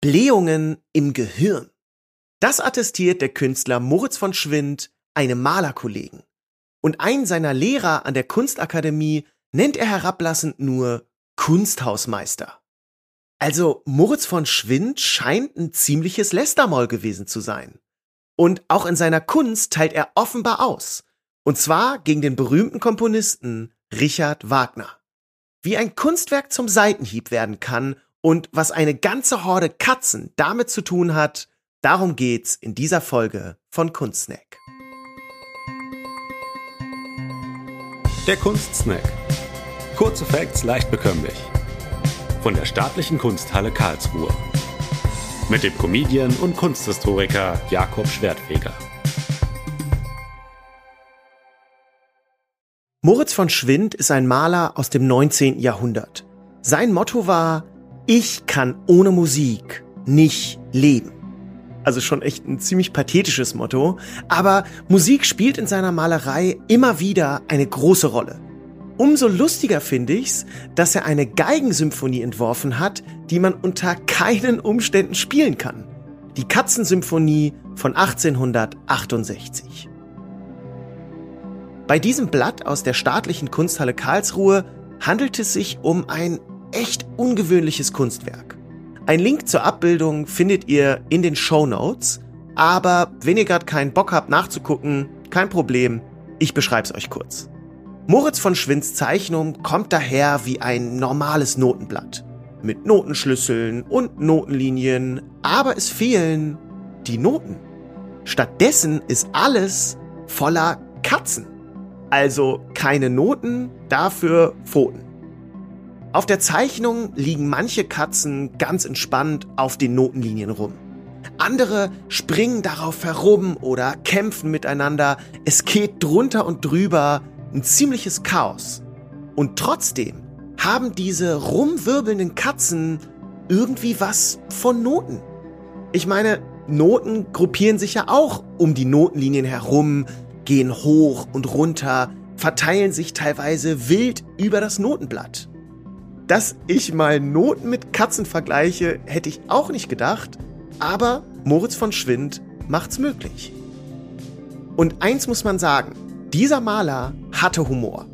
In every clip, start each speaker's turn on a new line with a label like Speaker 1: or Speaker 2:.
Speaker 1: Blähungen im Gehirn. Das attestiert der Künstler Moritz von Schwind einem Malerkollegen. Und einen seiner Lehrer an der Kunstakademie nennt er herablassend nur Kunsthausmeister. Also Moritz von Schwind scheint ein ziemliches Lästermoll gewesen zu sein. Und auch in seiner Kunst teilt er offenbar aus. Und zwar gegen den berühmten Komponisten Richard Wagner. Wie ein Kunstwerk zum Seitenhieb werden kann und was eine ganze Horde Katzen damit zu tun hat, darum geht's in dieser Folge von Kunstsnack.
Speaker 2: Der Kunstsnack. Kurze Facts leicht bekömmlich. Von der Staatlichen Kunsthalle Karlsruhe. Mit dem Comedian und Kunsthistoriker Jakob Schwertfeger.
Speaker 1: Moritz von Schwind ist ein Maler aus dem 19. Jahrhundert. Sein Motto war, ich kann ohne Musik nicht leben. Also schon echt ein ziemlich pathetisches Motto, aber Musik spielt in seiner Malerei immer wieder eine große Rolle. Umso lustiger finde ich's, dass er eine Geigensymphonie entworfen hat, die man unter keinen Umständen spielen kann. Die Katzensymphonie von 1868. Bei diesem Blatt aus der staatlichen Kunsthalle Karlsruhe handelt es sich um ein echt ungewöhnliches Kunstwerk. Ein Link zur Abbildung findet ihr in den Show Notes, aber wenn ihr gerade keinen Bock habt nachzugucken, kein Problem, ich beschreib's euch kurz. Moritz von Schwinds Zeichnung kommt daher wie ein normales Notenblatt. Mit Notenschlüsseln und Notenlinien, aber es fehlen die Noten. Stattdessen ist alles voller Katzen. Also keine Noten, dafür Pfoten. Auf der Zeichnung liegen manche Katzen ganz entspannt auf den Notenlinien rum. Andere springen darauf herum oder kämpfen miteinander. Es geht drunter und drüber ein ziemliches Chaos. Und trotzdem haben diese rumwirbelnden Katzen irgendwie was von Noten. Ich meine, Noten gruppieren sich ja auch um die Notenlinien herum, gehen hoch und runter, verteilen sich teilweise wild über das Notenblatt. Dass ich mal Noten mit Katzen vergleiche, hätte ich auch nicht gedacht, aber Moritz von Schwind macht's möglich. Und eins muss man sagen, dieser Maler hatte Humor.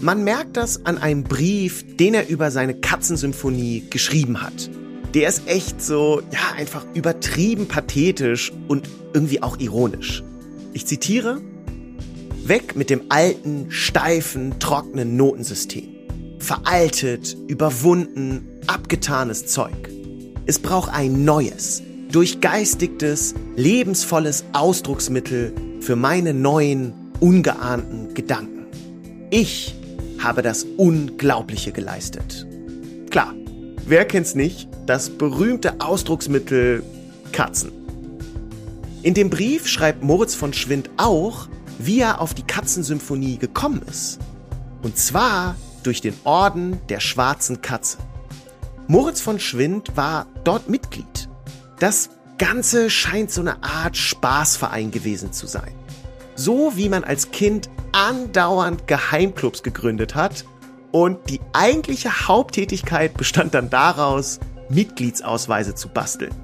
Speaker 1: Man merkt das an einem Brief, den er über seine Katzensymphonie geschrieben hat. Der ist echt so, ja, einfach übertrieben pathetisch und irgendwie auch ironisch. Ich zitiere, Weg mit dem alten, steifen, trockenen Notensystem veraltet, überwunden, abgetanes Zeug. Es braucht ein neues, durchgeistigtes, lebensvolles Ausdrucksmittel für meine neuen, ungeahnten Gedanken. Ich habe das Unglaubliche geleistet. Klar, wer kennt's nicht? Das berühmte Ausdrucksmittel Katzen. In dem Brief schreibt Moritz von Schwind auch, wie er auf die Katzensymphonie gekommen ist. Und zwar durch den Orden der Schwarzen Katze. Moritz von Schwind war dort Mitglied. Das Ganze scheint so eine Art Spaßverein gewesen zu sein. So wie man als Kind andauernd Geheimclubs gegründet hat und die eigentliche Haupttätigkeit bestand dann daraus, Mitgliedsausweise zu basteln.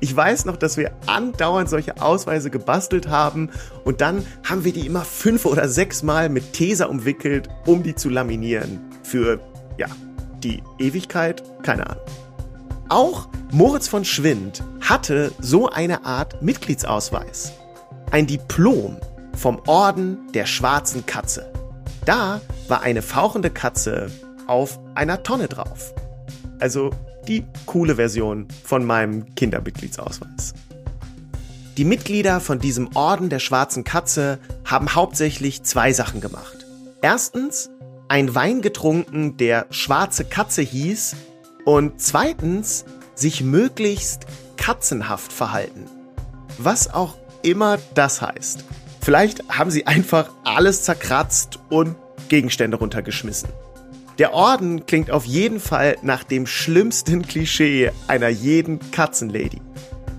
Speaker 1: Ich weiß noch, dass wir andauernd solche Ausweise gebastelt haben und dann haben wir die immer fünf oder sechs Mal mit Tesa umwickelt, um die zu laminieren. Für, ja, die Ewigkeit? Keine Ahnung. Auch Moritz von Schwind hatte so eine Art Mitgliedsausweis. Ein Diplom vom Orden der schwarzen Katze. Da war eine fauchende Katze auf einer Tonne drauf. Also die coole Version von meinem Kindermitgliedsausweis. Die Mitglieder von diesem Orden der schwarzen Katze haben hauptsächlich zwei Sachen gemacht. Erstens, ein Wein getrunken, der schwarze Katze hieß und zweitens, sich möglichst katzenhaft verhalten. Was auch immer das heißt. Vielleicht haben sie einfach alles zerkratzt und Gegenstände runtergeschmissen. Der Orden klingt auf jeden Fall nach dem schlimmsten Klischee einer jeden Katzenlady.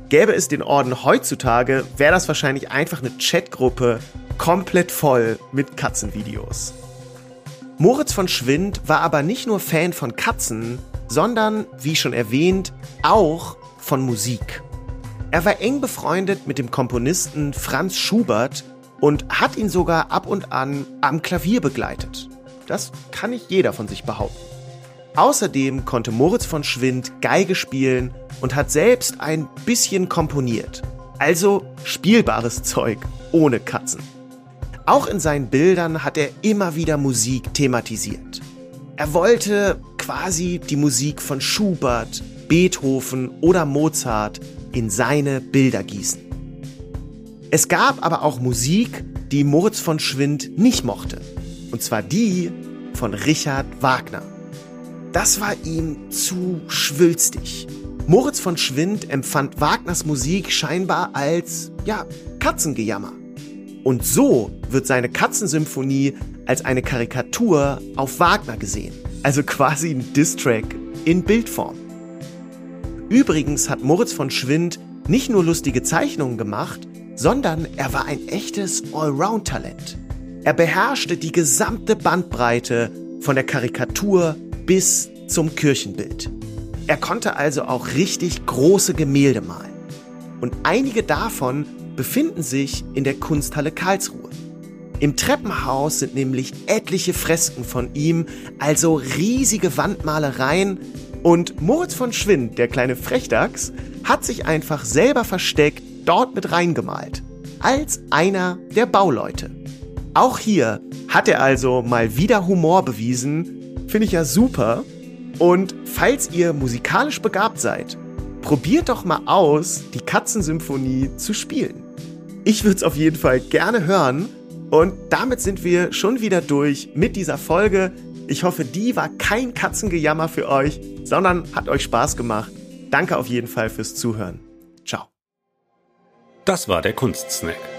Speaker 1: Gäbe es den Orden heutzutage, wäre das wahrscheinlich einfach eine Chatgruppe komplett voll mit Katzenvideos. Moritz von Schwind war aber nicht nur Fan von Katzen, sondern, wie schon erwähnt, auch von Musik. Er war eng befreundet mit dem Komponisten Franz Schubert und hat ihn sogar ab und an am Klavier begleitet. Das kann nicht jeder von sich behaupten. Außerdem konnte Moritz von Schwind Geige spielen und hat selbst ein bisschen komponiert. Also spielbares Zeug ohne Katzen. Auch in seinen Bildern hat er immer wieder Musik thematisiert. Er wollte quasi die Musik von Schubert, Beethoven oder Mozart in seine Bilder gießen. Es gab aber auch Musik, die Moritz von Schwind nicht mochte. Und zwar die von Richard Wagner. Das war ihm zu schwülstig. Moritz von Schwind empfand Wagners Musik scheinbar als, ja, Katzengejammer. Und so wird seine Katzensymphonie als eine Karikatur auf Wagner gesehen. Also quasi ein Distrack in Bildform. Übrigens hat Moritz von Schwind nicht nur lustige Zeichnungen gemacht, sondern er war ein echtes Allround-Talent. Er beherrschte die gesamte Bandbreite von der Karikatur bis zum Kirchenbild. Er konnte also auch richtig große Gemälde malen. Und einige davon befinden sich in der Kunsthalle Karlsruhe. Im Treppenhaus sind nämlich etliche Fresken von ihm, also riesige Wandmalereien. Und Moritz von Schwind, der kleine Frechdachs, hat sich einfach selber versteckt dort mit reingemalt. Als einer der Bauleute. Auch hier hat er also mal wieder Humor bewiesen. Finde ich ja super. Und falls ihr musikalisch begabt seid, probiert doch mal aus, die Katzensymphonie zu spielen. Ich würde es auf jeden Fall gerne hören. Und damit sind wir schon wieder durch mit dieser Folge. Ich hoffe, die war kein Katzengejammer für euch, sondern hat euch Spaß gemacht. Danke auf jeden Fall fürs Zuhören. Ciao.
Speaker 2: Das war der Kunstsnack.